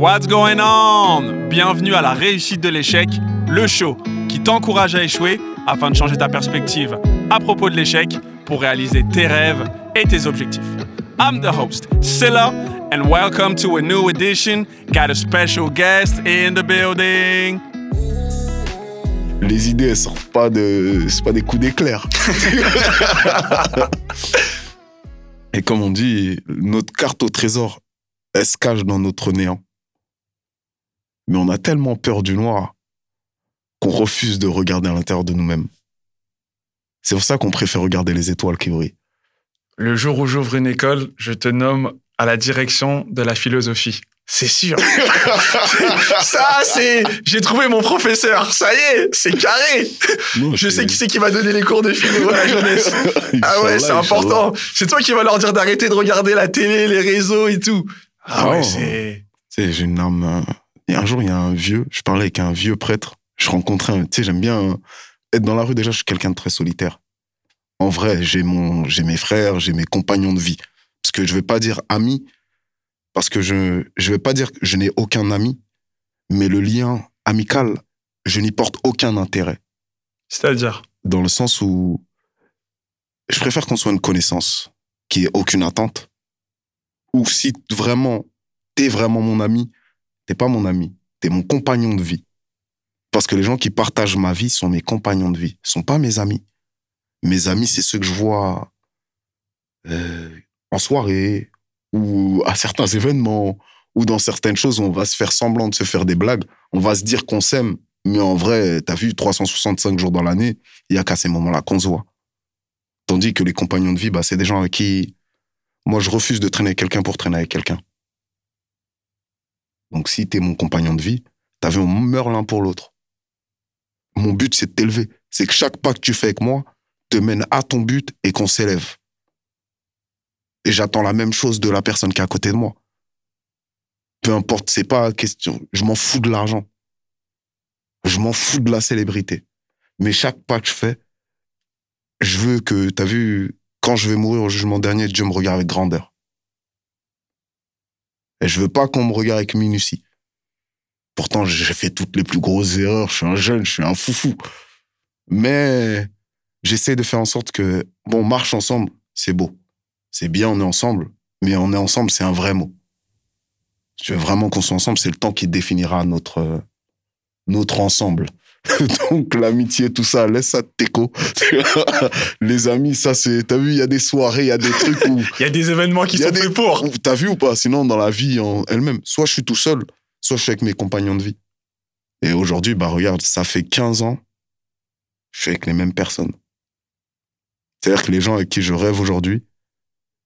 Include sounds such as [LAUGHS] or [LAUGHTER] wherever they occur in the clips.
What's going on? Bienvenue à la réussite de l'échec, le show qui t'encourage à échouer afin de changer ta perspective à propos de l'échec pour réaliser tes rêves et tes objectifs. I'm the host, Silla, and welcome to a new edition. Got a special guest in the building. Les idées, elles sortent pas de. C'est pas des coups d'éclair. [LAUGHS] Et comme on dit, notre carte au trésor, elle se cache dans notre néant. Mais on a tellement peur du noir qu'on refuse de regarder à l'intérieur de nous-mêmes. C'est pour ça qu'on préfère regarder les étoiles qui brillent. Le jour où j'ouvre une école, je te nomme à la direction de la philosophie. C'est sûr. [LAUGHS] ça, c'est. J'ai trouvé mon professeur. Ça y est, c'est carré. je sais qui c'est qui va donner les cours de philo à la jeunesse. [LAUGHS] ah ouais, c'est important. C'est toi qui vas leur dire d'arrêter de regarder la télé, les réseaux et tout. Ah ouais, c'est. Tu sais, j'ai une âme. Et un jour, il y a un vieux. Je parlais avec un vieux prêtre. Je rencontrais un. Tu sais, j'aime bien être dans la rue. Déjà, je suis quelqu'un de très solitaire. En vrai, j'ai mon, j'ai mes frères, j'ai mes compagnons de vie. Parce que je vais pas dire amis parce que je ne vais pas dire que je n'ai aucun ami, mais le lien amical, je n'y porte aucun intérêt. C'est-à-dire? Dans le sens où je préfère qu'on soit une connaissance qui ait aucune attente. Ou si vraiment, t'es vraiment mon ami, t'es pas mon ami, t'es mon compagnon de vie. Parce que les gens qui partagent ma vie sont mes compagnons de vie, sont pas mes amis. Mes amis, c'est ceux que je vois euh, en soirée, ou à certains événements, ou dans certaines choses, on va se faire semblant de se faire des blagues, on va se dire qu'on s'aime, mais en vrai, t'as vu, 365 jours dans l'année, il y a qu'à ces moments-là qu'on se voit. Tandis que les compagnons de vie, bah, c'est des gens avec qui, moi, je refuse de traîner quelqu'un pour traîner avec quelqu'un. Donc, si t'es mon compagnon de vie, t'as vu, on meurt l'un pour l'autre. Mon but, c'est de t'élever. C'est que chaque pas que tu fais avec moi te mène à ton but et qu'on s'élève. Et j'attends la même chose de la personne qui est à côté de moi. Peu importe, c'est pas question. Je m'en fous de l'argent. Je m'en fous de la célébrité. Mais chaque pas que je fais, je veux que, t'as vu, quand je vais mourir au jugement dernier, Dieu me regarde avec grandeur. Et je veux pas qu'on me regarde avec minutie. Pourtant, j'ai fait toutes les plus grosses erreurs. Je suis un jeune, je suis un foufou. Mais j'essaie de faire en sorte que, bon, marche ensemble, c'est beau c'est bien, on est ensemble, mais on est ensemble, c'est un vrai mot. Tu veux vraiment qu'on soit ensemble, c'est le temps qui définira notre, notre ensemble. [LAUGHS] Donc l'amitié, tout ça, laisse ça t'écho. [LAUGHS] Les amis, ça c'est, t'as vu, il y a des soirées, il y a des trucs où... [LAUGHS] Il y a des événements qui sont faits pour. T'as vu ou pas? Sinon, dans la vie en elle-même, soit je suis tout seul, soit je suis avec mes compagnons de vie. Et aujourd'hui, bah regarde, ça fait 15 ans, je suis avec les mêmes personnes. C'est-à-dire que les gens avec qui je rêve aujourd'hui,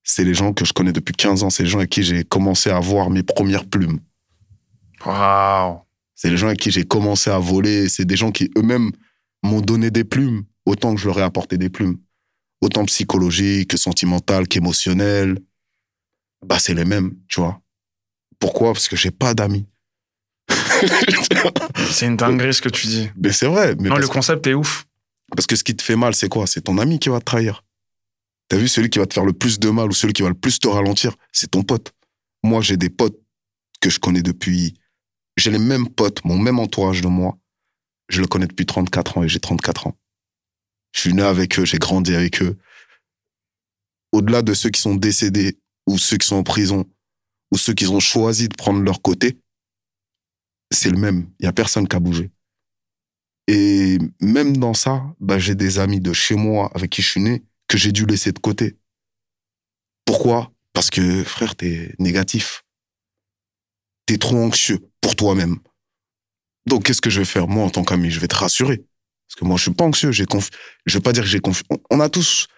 c'est les gens que je connais depuis 15 ans. C'est les gens avec qui j'ai commencé à voir mes premières plumes. Waouh C'est les gens avec qui j'ai commencé à voler. C'est des gens qui eux-mêmes m'ont donné des plumes, autant que je leur ai apporté des plumes. Autant psychologiques que sentimentales qu'émotionnelles. Bah, c'est les mêmes, tu vois. Pourquoi? Parce que j'ai pas d'amis. [LAUGHS] c'est une dinguerie ce que tu dis. Mais c'est vrai. Mais non, le concept est ouf. Parce que ce qui te fait mal, c'est quoi? C'est ton ami qui va te trahir. T'as vu, celui qui va te faire le plus de mal ou celui qui va le plus te ralentir, c'est ton pote. Moi, j'ai des potes que je connais depuis. J'ai les mêmes potes, mon même entourage de moi. Je le connais depuis 34 ans et j'ai 34 ans. Je suis né avec eux, j'ai grandi avec eux. Au-delà de ceux qui sont décédés ou ceux qui sont en prison ou ceux qui ont choisi de prendre leur côté, c'est le même. Il n'y a personne qui a bougé. Et même dans ça, bah, j'ai des amis de chez moi avec qui je suis né que j'ai dû laisser de côté. Pourquoi? Parce que, frère, t'es négatif. T'es trop anxieux pour toi-même. Donc, qu'est-ce que je vais faire Moi, en tant qu'ami, je vais te rassurer. Parce que moi, je suis pas anxieux. J'ai conf... Je veux pas dire que j'ai confiance. On a tous...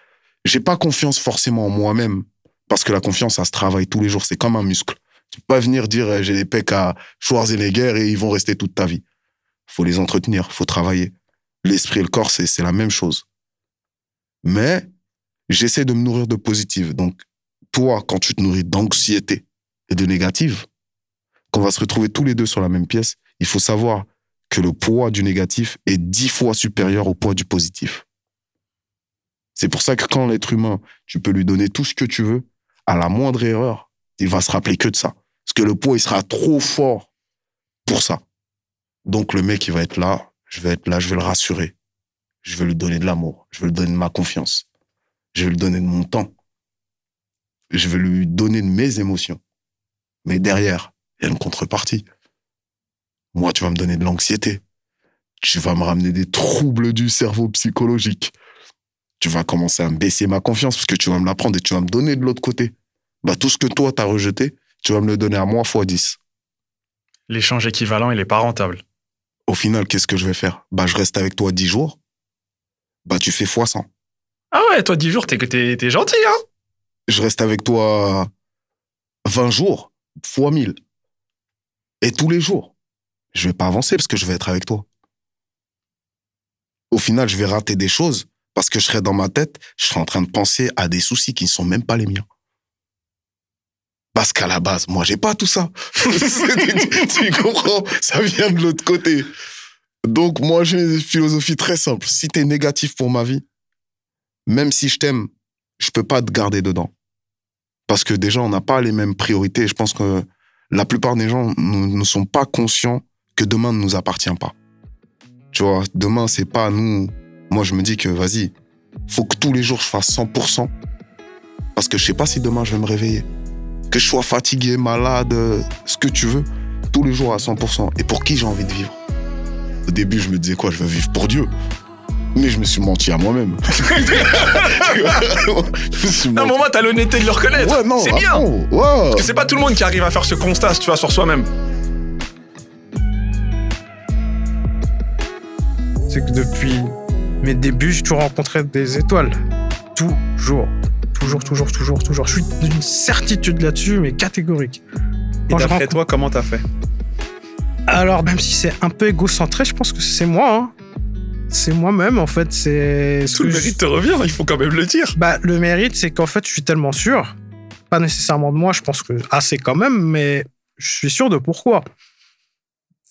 J'ai pas confiance forcément en moi-même. Parce que la confiance, ça se travaille tous les jours. C'est comme un muscle. Tu peux pas venir dire eh, j'ai des pecs à Schwarzenegger et ils vont rester toute ta vie. Faut les entretenir, faut travailler. L'esprit et le corps, c'est la même chose. Mais j'essaie de me nourrir de positif. Donc, toi, quand tu te nourris d'anxiété et de négative, qu'on va se retrouver tous les deux sur la même pièce, il faut savoir que le poids du négatif est dix fois supérieur au poids du positif. C'est pour ça que quand l'être humain, tu peux lui donner tout ce que tu veux, à la moindre erreur, il va se rappeler que de ça. Parce que le poids, il sera trop fort pour ça. Donc le mec, il va être là, je vais être là, je vais le rassurer. Je vais lui donner de l'amour, je vais lui donner de ma confiance. Je vais lui donner de mon temps. Je vais lui donner de mes émotions. Mais derrière, il y a une contrepartie. Moi, tu vas me donner de l'anxiété. Tu vas me ramener des troubles du cerveau psychologique. Tu vas commencer à me baisser ma confiance parce que tu vas me la prendre et tu vas me donner de l'autre côté. Bah, tout ce que toi, t'as rejeté, tu vas me le donner à moi fois 10. L'échange équivalent, il est pas rentable. Au final, qu'est-ce que je vais faire? Bah, je reste avec toi 10 jours. Bah, tu fais fois 100. Ah ouais, toi, 10 jours, t'es, t'es, t'es gentil, hein Je reste avec toi 20 jours, fois 1000. Et tous les jours. Je vais pas avancer parce que je vais être avec toi. Au final, je vais rater des choses parce que je serai dans ma tête, je serai en train de penser à des soucis qui ne sont même pas les miens. Parce qu'à la base, moi, j'ai pas tout ça. [LAUGHS] tu comprends Ça vient de l'autre côté. Donc, moi, j'ai une philosophie très simple. Si tu es négatif pour ma vie, même si je t'aime, je peux pas te garder dedans. Parce que déjà, on n'a pas les mêmes priorités. Je pense que la plupart des gens ne sont pas conscients que demain ne nous appartient pas. Tu vois, demain, c'est pas nous. Moi, je me dis que, vas-y, faut que tous les jours, je fasse 100%. Parce que je sais pas si demain, je vais me réveiller. Que je sois fatigué, malade, ce que tu veux, tous les jours à 100%. Et pour qui j'ai envie de vivre? Au début, je me disais quoi? Je veux vivre pour Dieu. Mais je me suis menti à moi-même. [LAUGHS] À un moment, t'as l'honnêteté de le reconnaître. Ouais, non, c'est bien. fond, ouais. Parce que c'est pas tout le monde qui arrive à faire ce constat, tu vois, sur soi-même. c'est que depuis mes débuts, j'ai toujours rencontré des étoiles. Toujours. Toujours, toujours, toujours, toujours. Je suis d'une certitude là-dessus, mais catégorique. Et d'après rencontre- toi, comment t'as fait? Alors, même si c'est un peu égocentré, je pense que c'est moi. hein. C'est moi-même, en fait. C'est ce Tout le je- mérite te revient, il faut quand même le dire. Bah, le mérite, c'est qu'en fait, je suis tellement sûr, pas nécessairement de moi, je pense que assez quand même, mais je suis sûr de pourquoi.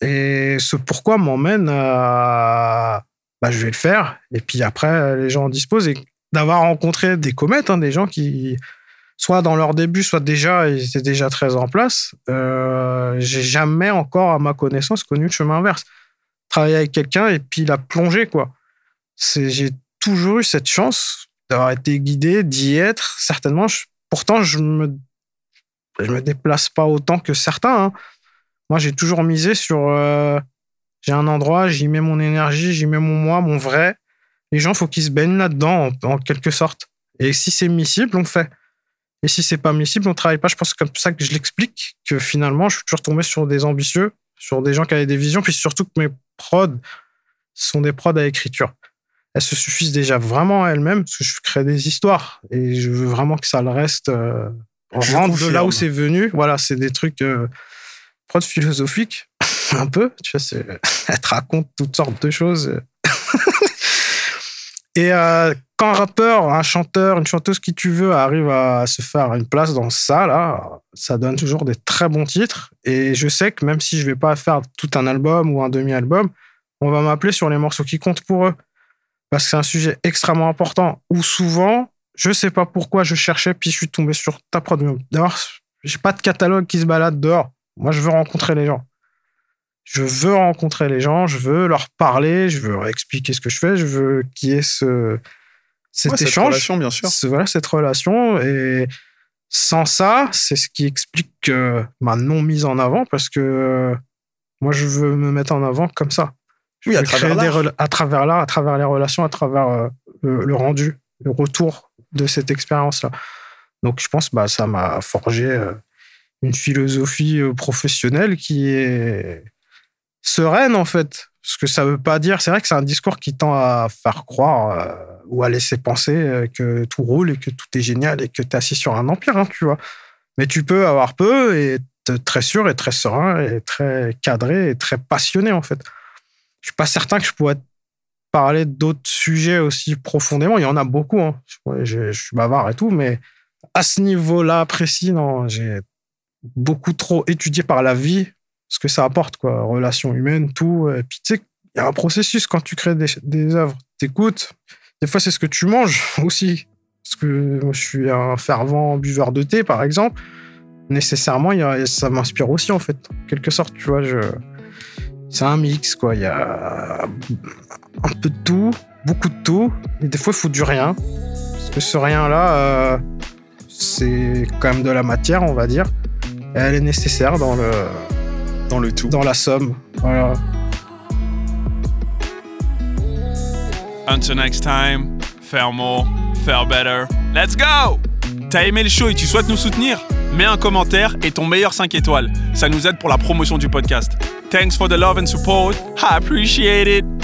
Et ce pourquoi m'emmène à. Bah, je vais le faire. Et puis après, les gens en disposent. Et d'avoir rencontré des comètes, hein, des gens qui, soit dans leur début, soit déjà, ils étaient déjà très en place, euh, j'ai jamais encore, à ma connaissance, connu le chemin inverse. Travailler avec quelqu'un et puis la plonger, quoi. C'est, j'ai toujours eu cette chance d'avoir été guidé, d'y être. Certainement, pourtant, je me, je me déplace pas autant que certains. hein. Moi, j'ai toujours misé sur. euh, j'ai un endroit, j'y mets mon énergie, j'y mets mon moi, mon vrai. Les gens, faut qu'ils se baignent là-dedans, en, quelque sorte. Et si c'est miscible, on fait. Et si c'est pas miscible, on travaille pas. Je pense que c'est comme ça que je l'explique, que finalement, je suis toujours tombé sur des ambitieux, sur des gens qui avaient des visions, puis surtout que mes prods sont des prods à écriture elles se suffisent déjà vraiment à elles-mêmes parce que je crée des histoires et je veux vraiment que ça le reste euh, rentre de là où c'est venu. Voilà, c'est des trucs euh, prod philosophiques [LAUGHS] un peu. Tu vois, [LAUGHS] elle te raconte toutes sortes de choses. [LAUGHS] et euh, quand un rappeur, un chanteur, une chanteuse, qui tu veux, arrive à se faire une place dans ça, là, ça donne toujours des très bons titres. Et je sais que même si je vais pas faire tout un album ou un demi-album, on va m'appeler sur les morceaux qui comptent pour eux parce que c'est un sujet extrêmement important où souvent, je sais pas pourquoi je cherchais, puis je suis tombé sur ta prod. D'abord, j'ai pas de catalogue qui se balade dehors. Moi, je veux rencontrer les gens. Je veux rencontrer les gens, je veux leur parler, je veux leur expliquer ce que je fais, je veux qu'il y ait ce, cet Ouais, cette échange, relation, bien sûr. ce- voilà, cette relation. Et sans ça, c'est ce qui explique ma non mise en avant, parce que moi, je veux me mettre en avant comme ça. Je Oui, à travers des à travers l'art, à travers les relations, à travers euh, le, le rendu, le retour de cette expérience-là. Donc, je pense bah ça m'a forgé euh, une philosophie euh, professionnelle qui est sereine, en fait. Ce que ça veut pas dire, c'est vrai que c'est un discours qui tend à faire croire euh, ou à laisser penser euh, que tout roule et que tout est génial et que tu es assis sur un empire, hein, tu vois. Mais tu peux avoir peu et être très sûr et très serein et très cadré et très passionné, en fait. Je suis pas certain que je pourrais parler d'autres sujets aussi profondément. Il y en a beaucoup. hein. Je, je- suis bavard et tout, mais à ce niveau-là précis, non, j'ai beaucoup trop étudié par la vie ce que ça apporte, quoi. Relations humaines, tout. Et puis, tu sais, il y a un processus quand tu crées des, des œuvres. T'écoutes. Des fois, c'est ce que tu manges [LAUGHS] aussi. Parce que moi, je suis un fervent buveur de thé, par exemple. Nécessairement, y a- ça m'inspire aussi, en fait. En quelque sorte, tu vois, je c'est un mix, quoi. Il y a un peu de tout, beaucoup de tout. Et des fois, il faut du rien. Parce que ce rien-là, euh, c'est quand même de la matière, on va dire. Et elle est nécessaire dans le, Dans le tout. dans la somme. Voilà. Until next time, faire more, faire better. Let's go! T'as aimé le show et tu souhaites nous soutenir? Mets un commentaire et ton meilleur 5 étoiles. Ça nous aide pour la promotion du podcast. Thanks for the love and support. I appreciate it.